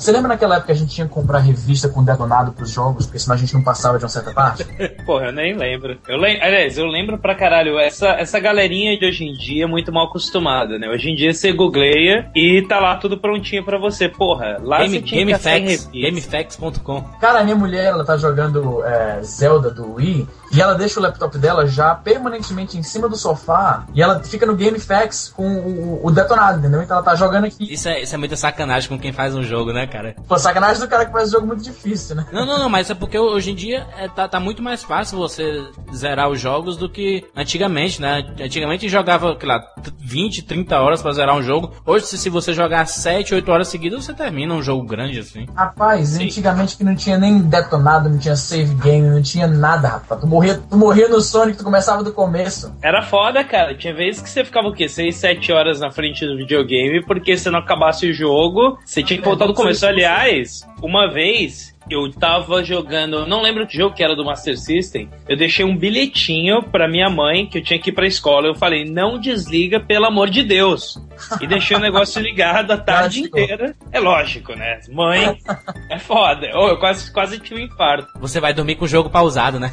Você lembra naquela época que a gente tinha que comprar revista com detonado pros jogos, porque senão a gente não passava de uma certa parte? Porra, eu nem lembro. Eu lem Aliás, eu lembro pra caralho. Essa, essa galerinha de hoje em dia é muito mal acostumada, né? Hoje em dia você googleia e tá lá tudo prontinho pra você. Porra, lá Game, você tinha GameFAQs, GameFAQs.com. Cara, a minha mulher, ela tá jogando é, Zelda do Wii e ela deixa o laptop dela já permanentemente em cima do sofá e ela fica no GameFAQs com o, o detonado, entendeu? Então ela tá jogando aqui. Isso é, isso é muita sacanagem com quem faz um jogo, né, cara? Pô, sacanagem do cara que faz um jogo muito difícil, né? Não, não, não, mas é porque hoje em dia é, tá, tá muito mais fácil você zerar os jogos do que antigamente, né? Antigamente jogava, sei lá, 20, 30 horas pra zerar um jogo. Hoje, se, se você jogar 7, 8 horas seguidas, você termina um jogo grande assim. Rapaz, Sim. antigamente que não tinha nem detonado, não tinha save game, não tinha nada, rapaz. Tu morria, tu morria no Sonic, tu começava do começo. Era foda, cara. Tinha vezes que você ficava o quê? 6, 7 horas na frente do videogame, porque se não acabasse o jogo, você tinha que voltar do começo. Aliás, uma vez eu tava jogando, não lembro que jogo que era do Master System. Eu deixei um bilhetinho pra minha mãe que eu tinha que ir pra escola. Eu falei, não desliga, pelo amor de Deus. E deixei o negócio ligado a tarde inteira. É lógico, né? Mãe, é foda. Oh, eu quase, quase tive um infarto. Você vai dormir com o jogo pausado, né?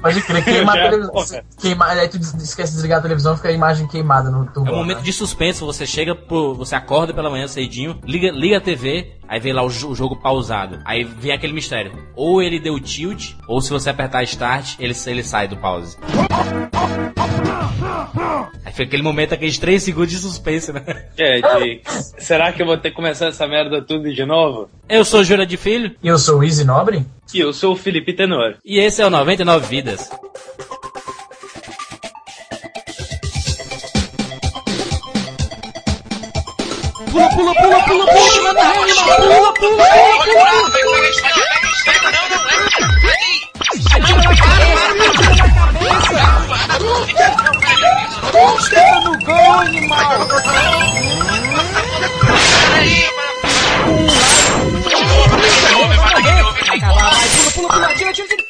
Pode crer, queima a televisão. Queima, aí tu esquece de desligar a televisão fica a imagem queimada no tubo. É um momento né? de suspenso, você chega pro. Você acorda pela manhã cedinho, liga, liga a TV, aí vê lá o, o jogo pausado. Aí vem aquele mistério. Ou ele deu tilt, ou se você apertar start, ele, ele sai do pause. Aí foi aquele momento, aqueles 3 segundos de suspense, né? É, de... será que eu vou ter que começar essa merda tudo de novo? Eu sou Jura de Filho. E eu sou o Easy Nobre. E eu sou o Felipe Tenor. E esse é o 99 Vidas. Pula, pula, pula, pula, pula, rei, pula, pula, pula, pula. Atira no gol, animal! Peraí, Vai acabar, vai, pula, pula, pula, tira, tira, tira!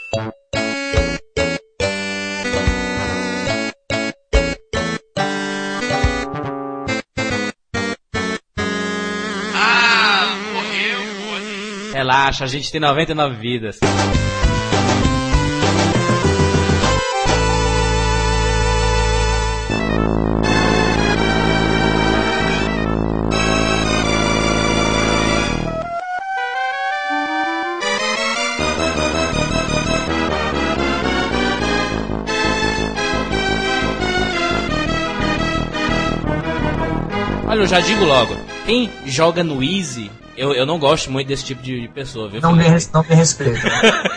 Relaxa, a gente tem 99 vidas. Olha, eu já digo logo, quem joga no Easy, eu, eu não gosto muito desse tipo de pessoa, viu? Não me, não me respeita.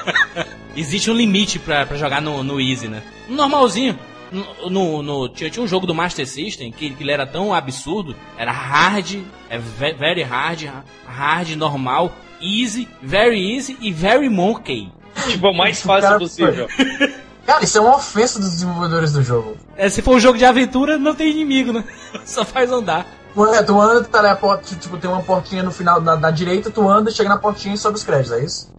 Existe um limite pra, pra jogar no, no Easy, né? Normalzinho. No, no, no, tinha, tinha um jogo do Master System que, que ele era tão absurdo. Era hard, é very hard, hard, normal, easy, very easy e very monkey. Tipo, o mais fácil possível. Cara, isso é uma ofensa dos desenvolvedores do jogo. É, se for um jogo de aventura, não tem inimigo, né? Só faz andar. É, tu anda, teleporta, tipo, tem uma portinha no final da, da direita, tu anda, chega na portinha e sobe os créditos, é isso?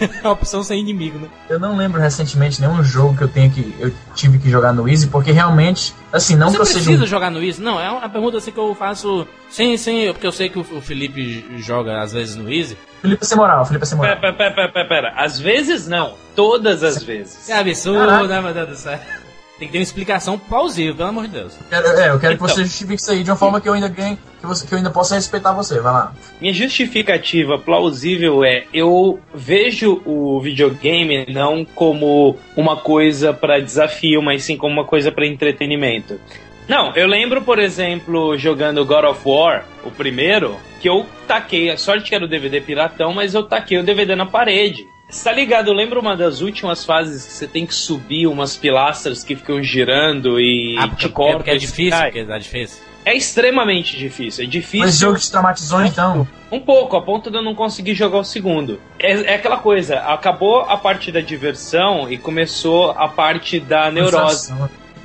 é a opção sem inimigo, né? Eu não lembro recentemente nenhum jogo que eu tenha que eu tive que jogar no Easy, porque realmente, assim, não Você que eu precisa seja um... jogar no Easy? Não, é uma pergunta assim que eu faço sem, sem, porque eu sei que o Felipe joga às vezes no Easy. Felipe é sem moral, Felipe é sem moral. Pera, pera, pera, pera, pera. Às vezes não, todas as vezes. É absurdo, né, meu Deus do céu. Tem que ter uma explicação plausível, pelo amor de Deus. É, eu quero então. que você justifique isso aí de uma forma que eu ainda ganhe, que, você, que eu ainda possa respeitar você. Vai lá. Minha justificativa plausível é: eu vejo o videogame não como uma coisa para desafio, mas sim como uma coisa para entretenimento. Não, eu lembro, por exemplo, jogando God of War, o primeiro, que eu taquei, a sorte que era o DVD piratão, mas eu taquei o DVD na parede. Você tá ligado? Eu lembro uma das últimas fases que você tem que subir umas pilastras que ficam girando e ah, porque, te cortam. Porque é difícil, porque é difícil. É extremamente difícil. É difícil. Mas o jogo te traumatizou então? Um pouco, a ponto de eu não conseguir jogar o segundo. É, é, aquela coisa, acabou a parte da diversão e começou a parte da neurose.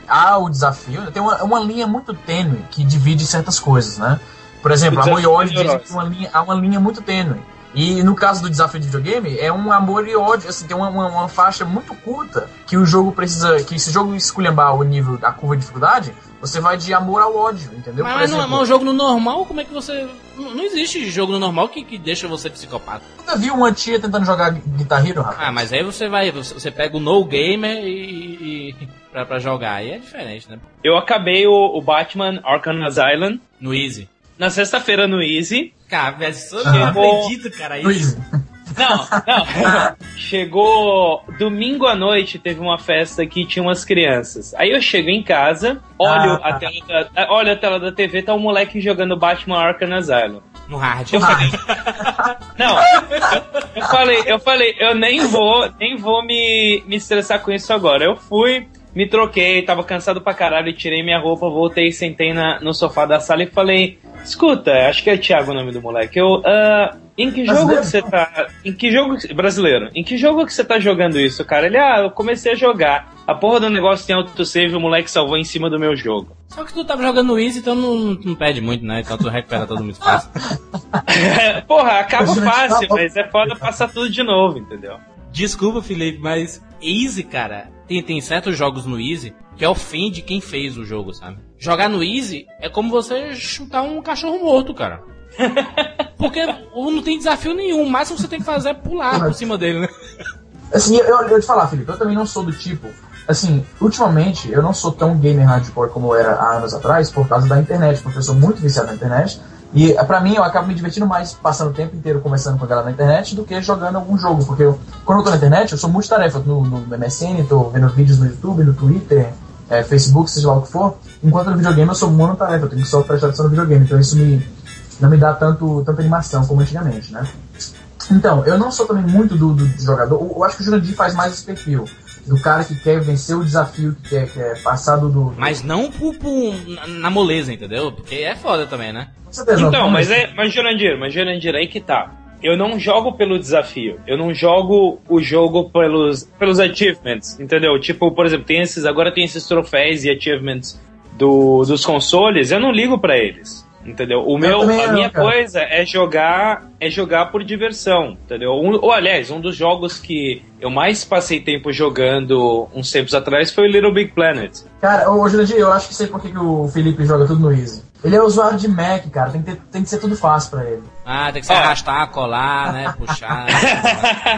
Ah, o desafio. Tem uma, uma linha muito tênue que divide certas coisas, né? Por exemplo, a Moyori diz que uma linha, há uma linha muito tênue E no caso do desafio de videogame, é um amor e ódio, assim, tem uma, uma, uma faixa muito curta que o jogo precisa. Que se o jogo esculhambar o nível da curva de dificuldade, você vai de amor ao ódio, entendeu? Mas, mas, exemplo, mas um jogo no normal, como é que você. Não, existe jogo no normal que, que deixa você psicopata. nunca viu uma tia tentando jogar Guitar Hero, rapaz? Ah, mas aí você vai. Você você pega o No Gamer e. e pra, pra jogar. Aí é diferente, né? Eu acabei o, o Batman Arkham Asylum No Easy. Na sexta-feira no Easy. Cara, isso eu não acredito, cara. Isso. Luiz, Não, não. Chegou domingo à noite, teve uma festa que tinha umas crianças. Aí eu chego em casa, olho, Ah. a, tela da, olho a tela da TV, tá um moleque jogando Batman Arkham Asylum. No hard. Eu falei, não, eu, eu falei, eu falei, eu nem vou, nem vou me, me estressar com isso agora. Eu fui, me troquei, tava cansado pra caralho, tirei minha roupa, voltei, sentei na, no sofá da sala e falei, escuta, acho que é Thiago o nome do moleque. Eu, ah, em que jogo Brasileiro? que você tá. Em que jogo. Brasileiro, em que jogo que você tá jogando isso, cara? Ele, ah, eu comecei a jogar. A porra do negócio tem autosave, o moleque salvou em cima do meu jogo. Só que tu tava jogando no Easy, então não, não, não pede muito, né? Então tu recupera todo muito fácil. porra, acaba Gente, fácil, mas é foda passar tudo de novo, entendeu? Desculpa, Felipe, mas Easy, cara, tem, tem certos jogos no Easy que ofende quem fez o jogo, sabe? Jogar no Easy é como você chutar um cachorro morto, cara. Porque não tem desafio nenhum, o máximo que você tem que fazer é pular por cima dele, né? Assim, eu, eu te falar, Felipe, eu também não sou do tipo. Assim, ultimamente eu não sou tão gamer hardcore como eu era há anos atrás por causa da internet, porque eu sou muito viciado na internet. E eh, pra mim eu acabo me divertindo mais passando o tempo inteiro conversando com a galera na internet do que jogando algum jogo. Porque eu, quando eu tô na internet, eu sou multitarefa. Eu no, no MSN, tô vendo vídeos no YouTube, no Twitter, eh, Facebook, seja lá o que for. Enquanto no videogame eu sou monotarefa, eu tenho que só prestar atenção no videogame. Então isso me, não me dá tanto, tanta animação como antigamente, né? Então, eu não sou também muito do, do jogador. Eu, eu acho que o Jurandir faz mais esse perfil. Do cara que quer vencer o desafio, que quer, quer passar do. do Mas não por- na, moleza, entendeu? Porque é foda também, né? Com certeza, não, Então, mas mas- é. Mas Jurandir, mas Jurandir, aí que tá. Eu não jogo pelo desafio. Eu não jogo o jogo pelos, pelos achievements, entendeu? Tipo, por exemplo, tem esses. Agora tem esses troféus e achievements do, dos consoles, eu não ligo pra eles. Entendeu? O meu, a minha cara. coisa é jogar, é jogar por diversão, entendeu? Um, ou aliás, um dos jogos que eu mais passei tempo jogando uns tempos atrás foi o Little Big Planet. Cara, ô Jurandir, eu acho que sei por que que o Felipe joga tudo no Easy. Ele é usuário de Mac, cara. Tem que, ter- tem que ser tudo fácil pra ele. Ah, tem que se Ó. arrastar, colar, né? Puxar.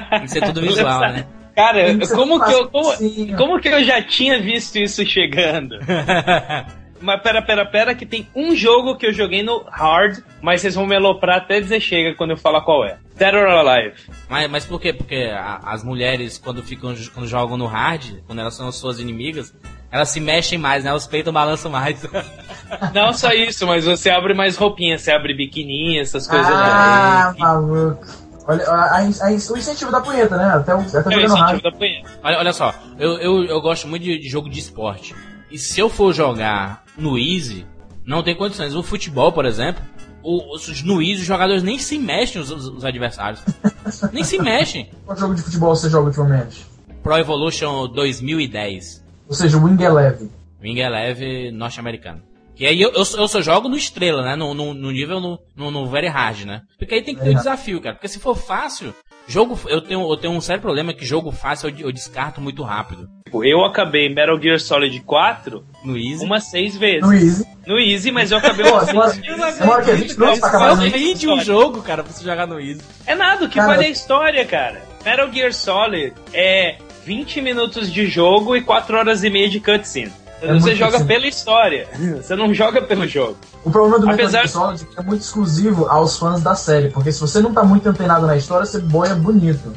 tem que ser tudo visual, né? Cara, que como que, eu, como, sim. como que eu já tinha visto isso chegando? Mas pera, pera, pera, que tem um jogo que eu joguei no hard, mas vocês vão me aloprar até dizer chega quando eu falar qual é. Dead or Alive. Mas, mas por quê? Porque a- as mulheres, quando ficam quando jogam no hard, quando elas são as suas inimigas, elas se mexem mais, né? Os peitos balançam mais. Não só isso, mas você abre mais roupinha, você abre biquininha, essas coisas ah, lá. maluco. Olha, a, a, a- o incentivo da punheta, né? Até, o- até É o incentivo rádio. da punheta. olha, olha só, eu, eu, eu gosto muito de, de jogo de esporte. E se eu for jogar no Easy, não tem condições. O futebol, por exemplo, os- no Easy os jogadores nem se mexem, os, os- os adversários. nem se mexem. Qual jogo de futebol você joga ultimamente? Pro Evolution 2010. Ou seja, o Wing Eleven. Wing Eleven norte-americano. Que aí eu, eu, só- eu só jogo no estrela, né? No, no, no nível no, no, no very hard, né? Porque aí tem que ter um Very desafio, cara. Porque se for fácil, jogo. Eu tenho, eu tenho um sério problema que jogo fácil eu, eu descarto muito rápido. Tipo, Eu acabei Metal Gear Solid 4 No Easy. umas seis vezes. No Easy. No Easy, mas eu acabei Pô, umas demora, seis vezes. demora o quê? 20 minutos pra acabar Só no Easy? vende um jogo, cara, pra você jogar no Easy. É nada, o que Cara, vale é a história, cara. Metal Gear Solid é 20 minutos de jogo e 4 horas e meia de cutscene. É você joga pela história. Você não joga pelo jogo. O problema do Metal Apesar- Gear Solid é que é muito exclusivo aos fãs da série, porque se você não tá muito antenado na história, você boia bonito.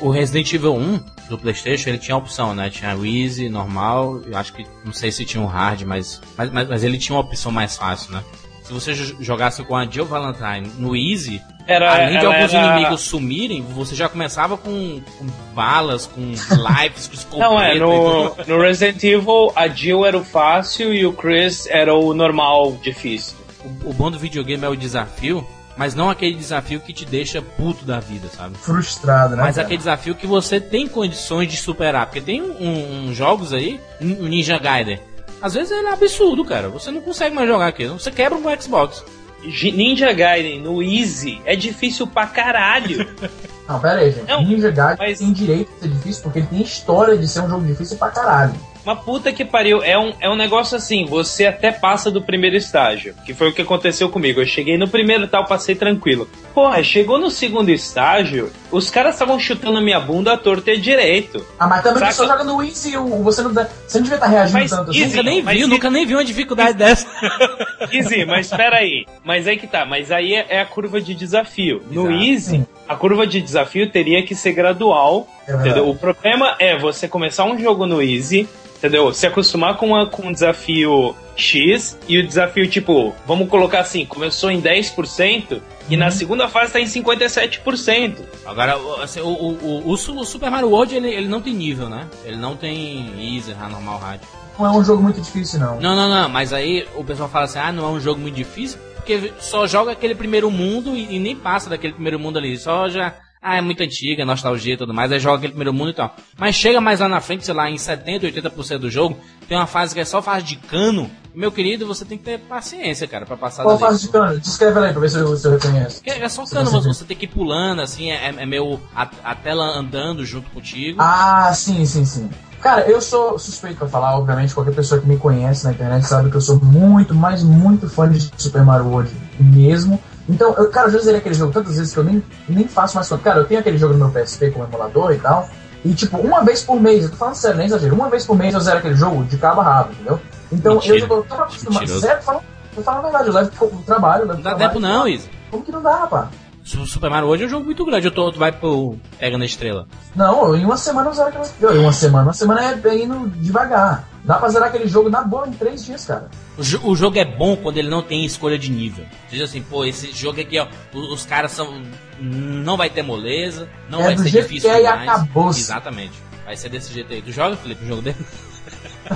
O Resident Evil 1 do Playstation, ele tinha opção, né? Tinha o Easy, normal, eu acho que, não sei se tinha o Hard, mas, mas, mas, mas ele tinha uma opção mais fácil, né? Se você jo- jogasse com a Jill Valentine no Easy, Era, além de alguns era- inimigos sumirem, você já começava com, com balas, com lives, com escopeta Não, é, no, no Resident Evil a Jill era o fácil e o Chris era o normal, difícil. O, o bom do videogame é o desafio, mas não aquele desafio que te deixa puto da vida, sabe? Frustrado, né? Mas cara? aquele desafio que você tem condições de superar. Porque tem um, um jogos aí, um Ninja Gaiden. Às vezes ele é absurdo, cara. Você não consegue mais jogar aquilo. Você quebra um Xbox. Ninja Gaiden no Easy é difícil pra caralho. Não, pera aí, gente. Não, Ninja Gaiden mas- tem direito de ser difícil porque ele tem história de ser um jogo difícil pra caralho. Uma puta que pariu. É um, é um negócio assim, você até passa do primeiro estágio. Que foi o que aconteceu comigo. Eu cheguei no primeiro e tal, passei tranquilo. Porra, chegou no segundo estágio, os caras estavam chutando a minha bunda à torta e direito. Ah, mas também Saca- você só joga no Easy, o- você não, dá- você não devia estar reagindo Mas tanto assim. Easy- Nunca nem mas vi, e- nunca nem vi uma dificuldade dessa. Easy, mas espera aí. Mas aí que tá. Mas aí é, é a curva de desafio. No Exato. Easy, a curva de desafio teria que ser gradual. É? O problema é você começar um jogo no Easy, entendeu? Se acostumar com, uma, com um desafio X e o desafio, tipo, vamos colocar assim, começou em 10% e Uhum. na segunda fase tá em 57%. Agora, o- assim, o, o, o, o Su- o Super Mario World, ele, ele não tem nível, né? Ele não tem easy, normal, hard. Não é um jogo muito difícil, não. Não, não, não, mas aí o pessoal fala assim, ah, não é um jogo muito difícil, porque só joga aquele primeiro mundo e, e nem passa daquele primeiro mundo ali, só já... Ah, é muito antiga, nostalgia e tudo mais, aí joga aquele primeiro mundo e tal. Mas chega mais lá na frente, sei lá, em 70, 80% do jogo, tem uma fase que é só fase de cano. Meu querido, você tem que ter paciência, cara, pra passar Qual fase de cano? Descreve aí pra ver se eu, se eu reconheço. Porque É só Se cano, você você tem que ir pulando, assim, é, é meio a, a tela andando junto contigo. Ah, sim, sim, sim. Cara, eu sou suspeito pra falar, obviamente, qualquer pessoa que me conhece na internet sabe que eu sou muito, mas muito fã de Super Mario World mesmo. Então, eu, cara, eu já zerei aquele jogo tantas vezes que eu nem, nem faço mais conta. Cara, eu tenho aquele jogo no meu PSP como emulador e tal. E, tipo, uma vez por mês, eu tô falando sério, nem exagero, uma vez por mês eu zero aquele jogo de cabo a rabo, entendeu? Então, Mentira. eu já tô tão acostumado. Sério, falo, eu falo a verdade, eu levo pro trabalho, eu levo Não dá trabalho. tempo não, Isa. Como que não dá, rapaz? Su- Super Mario World é um jogo muito grande, eu tô, tu vai pro Pega na Estrela. Não, em uma semana eu zero aquele jogo. Em uma semana, uma semana é bem indo devagar. Dá pra zerar aquele jogo na boa em três dias, cara. O, jo- o jogo é bom quando ele não tem escolha de nível. Diz assim, pô, esse jogo aqui, ó, o- os, caras são. Não vai ter moleza, não É vai ser difícil que é e demais. acabou-se. Exatamente. Vai ser desse jeito aí. Tu joga, Felipe, um jogo dele?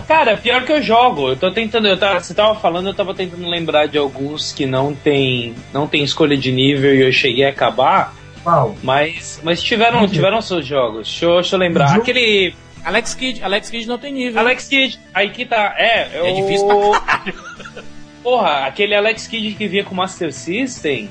Cara, pior que eu jogo. Eu tô tentando. Eu tava, você tava falando, eu tava tentando lembrar de alguns que não tem, não tem escolha de nível e eu cheguei a acabar. Qual? Mas, mas tiveram, tiveram seus jogos. Deixa, eu- deixa eu lembrar. Jogo- Aquele Alex Kidd, Alex Kidd não tem nível. Alex Kidd, aí que tá. É, eu... É difícil pra Porra, aquele Alex Kidd que vinha com Master System,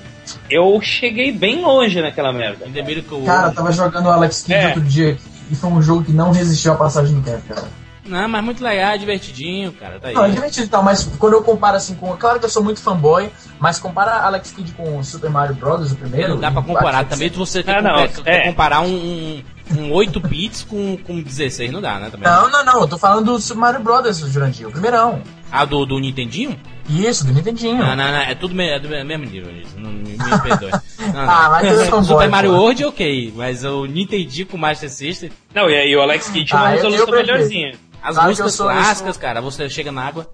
eu cheguei bem longe naquela merda. Miracle Cara, eu tava jogando o Alex Kidd É. outro dia e foi um jogo que não resistiu à passagem do tempo, cara. Não, mas muito legal, é divertidinho, cara. Tá aí. Não, é divertido e tal, mas quando eu comparo assim com. Claro que eu sou muito fanboy, mas compara Alex Kidd com Super Mario Bros., o primeiro. Não dá pra comparar. Que- Também você quer, Ah, não, é. comparar um, um, um 8 bits com, com 16, não dá, né? Também. Não, não, não, eu tô falando do Super Mario Bros., Jurandir, o primeirão. Ah, do, do Nintendinho? Isso, do Nintendinho. Não, não, não, é tudo me- é do mesmo nível, isso. Não me, me perdoe. Não, não. Ah, mas é fanboy, Super Mario pô. World, ok, mas o Nintendinho com Master System, Não, e aí o Alex Kidd tinha uma Ah, eu- eu resolução melhorzinha. As Claro músicas sou- clássicas, sou- cara, você chega na água.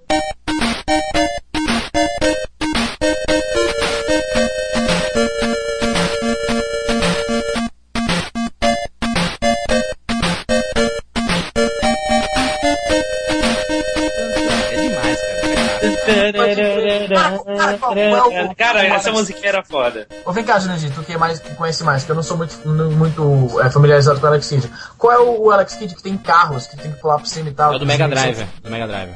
Cara. Cara, essa musiquinha era foda. Ô, vem cá, Jurandir, tu que, é mais, que conhece mais, que eu não sou muito, muito é, familiarizado com o Alex Kidd. Qual é o, o Alex Kidd que tem carros, que tem que pular por cima e tal? É o do Mega Drive, do Mega Drive.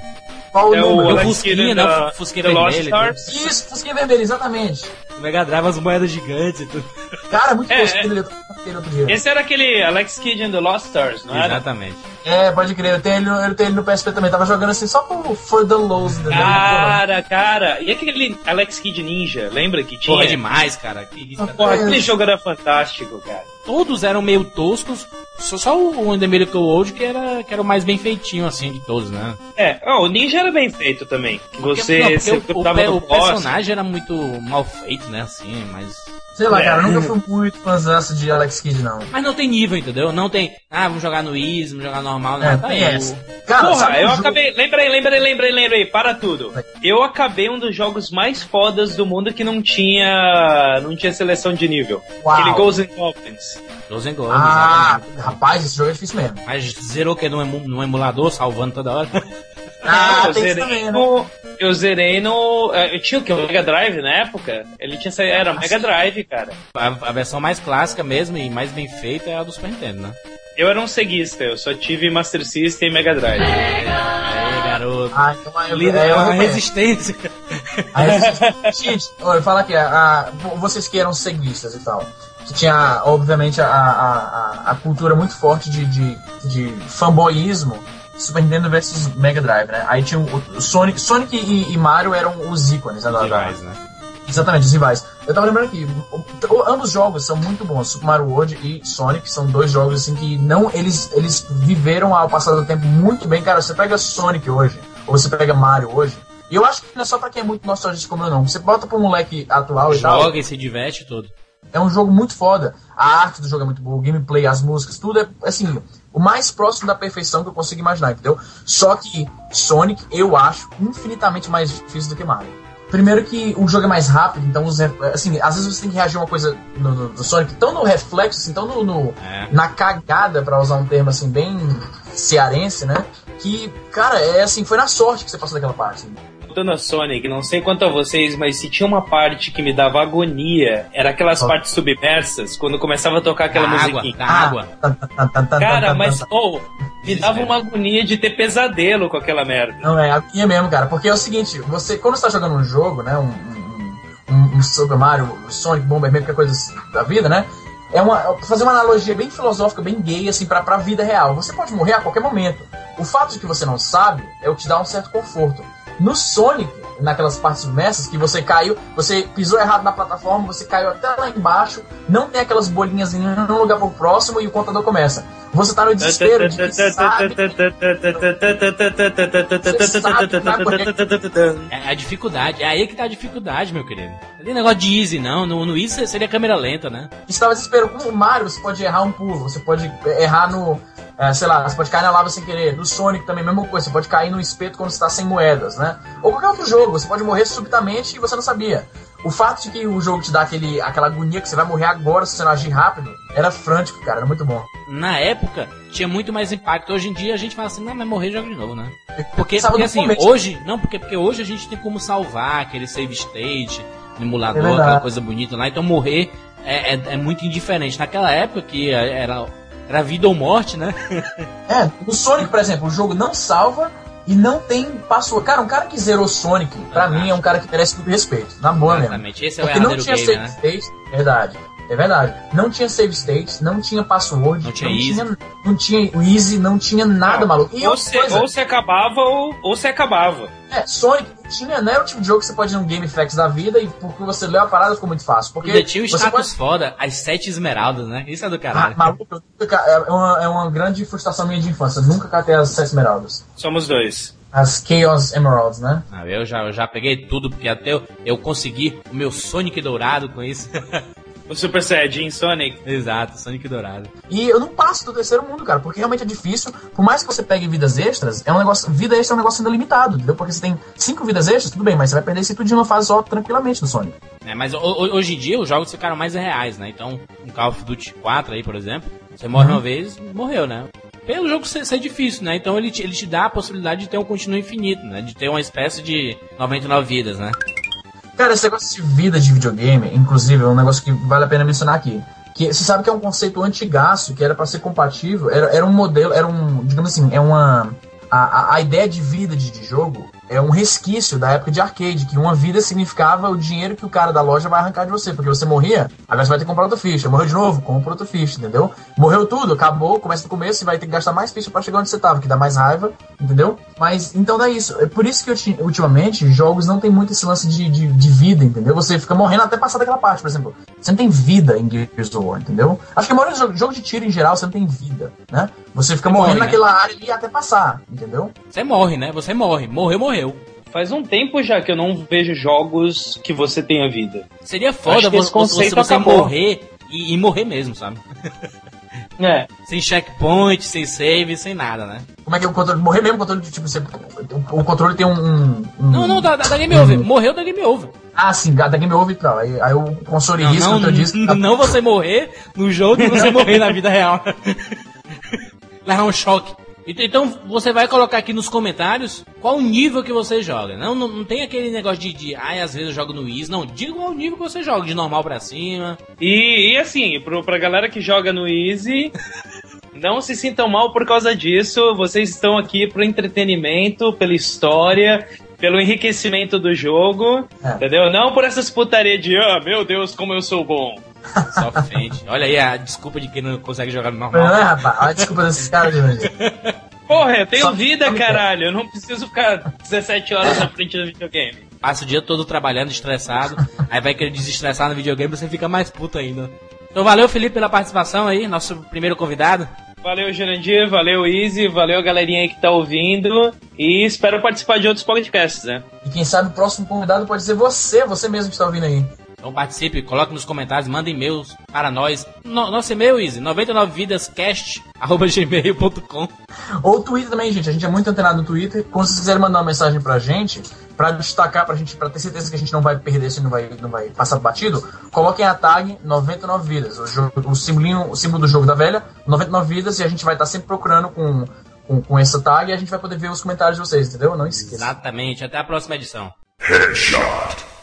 Qual o É o número? O Fusquinha, né? Fusquinha vermelho. Isso, Fusquinha vermelho, exatamente. O Mega Drive, as moedas gigantes e tudo. Cara, muito É, gostoso é. Esse era aquele Alex Kidd and the Lost Stars, não era? Exatamente. É, pode crer, eu tenho, ele, no- eu tenho ele no PSP também, tava jogando assim só por For the Lows. né? Cara, cara. E aquele Alex Kidd Ninja, lembra que tinha? Porra, demais, cara. Que- Porra, aquele jogo era fantástico, cara. Todos eram meio toscos, só, só o In The Miracle World que era, que era o mais bem feitinho, assim, de todos, né? É, ó, o Ninja era bem feito também. Você, Não, você o, o, o personagem era muito mal feito, né, assim, mas... Sei lá, É. cara, eu nunca fui muito fãzaço de Alex Kidd, não. Mas não tem nível, entendeu? Não tem, ah, vamos jogar no easy, vamos jogar normal, não. É, tá o- Cara, Porra, eu jogo- acabei. Lembrei, lembrei, lembrei, lembrei. Para tudo. Eu acabei um dos jogos mais fodas do mundo que não tinha. não tinha seleção de nível. Uau. Aquele Ghosts and Goblins. And Goblins, Ah, exatamente. rapaz, esse jogo é difícil mesmo. Mas zerou que emu- no emulador, salvando toda hora. Ah, eu, tem isso zerei também, né? no, eu zerei no. eh, Eu tinha o que? O Mega Drive na época? Ele tinha saído. Era Mega Drive, cara. A, a versão mais clássica mesmo e mais bem feita é a do Super Nintendo, né? Eu era um ceguista, eu só tive Master System e Mega Drive. Aí, garoto. Ah, então eu, Líder, é, é eu uma reconheço. resistência. Aí, gente, olha, fala aqui, a, a, vocês que eram ceguistas e tal, que tinha, obviamente, a, a, a cultura muito forte de, de, de fanboyismo Super Nintendo versus Mega Drive, né? Aí tinha o, o Sonic, Sonic e, e, Mario eram os ícones, né? Os rivais, né? Exatamente, os rivais. Eu tava lembrando aqui, ambos jogos são muito bons, Super Mario World e Sonic são dois jogos assim que não eles eles viveram ao passar do tempo muito bem, cara. Você pega Sonic hoje, ou você pega Mario hoje, e eu acho que não é só pra quem é muito nostálgico como eu não. Você bota pro moleque atual Joga e tal. Joga e se diverte todo. É um jogo muito foda. A arte do jogo é muito boa, o gameplay, as músicas, tudo é assim, o mais próximo da perfeição que eu consigo imaginar, entendeu? Só que Sonic, eu acho, infinitamente mais difícil do que Mario. Primeiro que o jogo é mais rápido, então os, assim, às vezes você tem que reagir a uma coisa no, no, no Sonic tão no reflexo, assim, tão no, no é. na cagada, para usar um termo assim bem cearense, né? Que, cara, é assim, foi na sorte que você passou daquela parte. Assim voltando a Sonic, não sei quanto a vocês, mas se tinha uma parte que me dava agonia, era aquelas oh. partes submersas, quando começava a tocar aquela da musiquinha. Água, da água. Cara, mas, oh, me dava uma agonia de ter pesadelo com aquela merda. Não, é agonia mesmo, cara, porque é o seguinte, você, quando você tá jogando um jogo, né, um, um, um Super Mario, Sonic, Bomberman, qualquer coisa assim, da vida, né, é uma fazer uma analogia bem filosófica, bem gay assim para a vida real. Você pode morrer a qualquer momento. O fato de que você não sabe é o que te dá um certo conforto. No Sonic, naquelas partes submersas, que você caiu, você pisou errado na plataforma, você caiu até lá embaixo, não tem aquelas bolinhas em um lugar pro próximo e o contador começa. Você tá no desespero de sabe, É a dificuldade, é aí que tá a dificuldade, meu querido. Não tem negócio de easy, não. No, no easy seria câmera lenta, né? Estava desespero. Com o Mario, você pode errar um pulo, você pode errar no é, sei lá, você pode cair na lava sem querer. No Sonic também, mesma coisa. Você pode cair no espeto quando você está sem moedas, né? Ou qualquer outro jogo. Você pode morrer subitamente e você não sabia. O fato de que o jogo te dá aquele, aquela agonia que você vai morrer agora se você não agir rápido, era frântico, cara. Era muito bom. Na época, tinha muito mais impacto. Hoje em dia, a gente fala assim, não, mas morrer joga de novo, né? Porque, porque assim, começo. hoje... Não, porque, porque hoje a gente tem como salvar aquele save state, emulador, é aquela coisa bonita lá. Então morrer é, é, é muito indiferente. Naquela época que era era vida ou morte, né? é, no Sonic, por exemplo, o jogo não salva e não tem password. Cara, um cara que zerou Sonic, pra mim, é um cara que merece todo respeito. Na boa Exatamente. mesmo. Esse é o Porque não tinha game, save né? state, verdade. É verdade. Não tinha save states, não tinha password, não tinha, não easy. tinha, não tinha o easy, não tinha nada não, maluco. E ou, se, ou se acabava ou, ou se acabava. É, Sonic tinha, não era o tipo de jogo que você pode ir num Game Facts da vida e porque você leu a parada ficou muito fácil. Porque Ainda tinha o status pode... foda, as sete esmeraldas, né? Isso é do caralho. Ah, maluco, é uma, é uma grande frustração minha de infância. Nunca catei as sete esmeraldas. Somos dois. As Chaos Emeralds, né? Ah, eu já, eu já peguei tudo, porque até eu, eu consegui o meu Sonic dourado com isso. O Super Saiyajin Sonic. Exato, Sonic dourado. E eu não passo do terceiro mundo, cara, porque realmente é difícil. Por mais que você pegue vidas extras, é um negócio. Vida extra é um negócio ainda limitado, entendeu? Porque você tem cinco vidas extras, tudo bem, mas você vai perder isso tudo de uma fase só tranquilamente no Sonic. É, mas hoje em dia os jogos ficaram mais reais, né? Então, um Call of Duty 4 aí, por exemplo, você morre uhum. uma vez, morreu, né? Pelo jogo ser, ser, difícil, né? Então ele te, ele te dá a possibilidade de ter um continuo infinito, né? De ter uma espécie de 99 vidas, né? Cara, esse negócio de vida de videogame, inclusive, é um negócio que vale a pena mencionar aqui. Que você sabe que é um conceito antigaço, que era para ser compatível, era, era um modelo, era um, digamos assim, é uma. A, a, ideia de vida de, de jogo é um resquício da época de arcade, que uma vida significava o dinheiro que o cara da loja vai arrancar de você, porque você morria, agora você vai ter que comprar outra ficha. Morreu de novo, compra outra ficha, entendeu? Morreu tudo, acabou, começa do começo e vai ter que gastar mais ficha para chegar onde você tava, que dá mais raiva, entendeu? Mas então dá isso. É por isso que ultimamente jogos não tem muito esse lance de, de, de, vida, entendeu? Você fica morrendo até passar daquela parte, por exemplo. Você não tem vida em Gears of War, entendeu? Acho que a dos jogos de tiro em geral você não tem vida, né? Você fica você morrendo morre, naquela né? área ali até passar, entendeu? Você morre, né? Você morre. Morreu, morreu. Faz um tempo já que eu não vejo jogos que você tenha vida. Seria foda você, você, você morrer e, e, morrer mesmo, sabe? É. Sem checkpoint, sem save, sem nada, né? Como é que é o controle? Morrer mesmo o controle, tipo, você, o controle tem um. um não, não, da, da Game Over. Morreu da Game Over. Ah, sim, da Game Over e tal. Aí, aí o console não, risco, não, eu disse. Não, não você morrer no jogo e você morrer na vida real. Levar um choque. Então você vai colocar aqui nos comentários qual o nível que você joga. Não, não, não tem aquele negócio de, de ai, às vezes eu jogo no Easy. Não, diga qual o nível que você joga, de normal para cima. E, e assim, pro, pra galera que joga no Easy, não se sintam mal por causa disso. Vocês estão aqui pro entretenimento, pela história. pelo enriquecimento do jogo, é. entendeu? Não por essas putarias de, ah, meu Deus, como eu sou bom. Só frente. Olha aí a desculpa de quem não consegue jogar no normal. Não é, rapaz? Olha a desculpa desses caras de hoje. Porra, eu tenho Só vida, caralho. Eu não preciso ficar 17 horas na frente do videogame. Passa o dia todo trabalhando, estressado. aí vai querer desestressar no videogame, você fica mais puto ainda. Então valeu, Felipe, pela participação aí, nosso primeiro convidado. Valeu, Jurandir, valeu, Easy, valeu a galerinha aí que tá ouvindo. E espero participar de outros podcasts, né? E quem sabe o próximo convidado pode ser você, você mesmo que está ouvindo aí. Então participe, coloque nos comentários, manda e-mails para nós. No, nosso e-mail, Easy, 99vidascast.gmail.com Ou Twitter também, gente. A gente é muito antenado no Twitter. Quando vocês quiserem mandar uma mensagem pra gente, pra destacar, pra gente, pra ter certeza que a gente não vai perder, se não vai, não vai passar batido, coloquem a tag 99 vidas. O, jogo, o, simbolinho, o símbolo do jogo da velha, 99 vidas, e a gente vai estar sempre procurando com, com, com essa tag e a gente vai poder ver os comentários de vocês, entendeu? Não esqueça. Exatamente. Até a próxima edição. Headshot.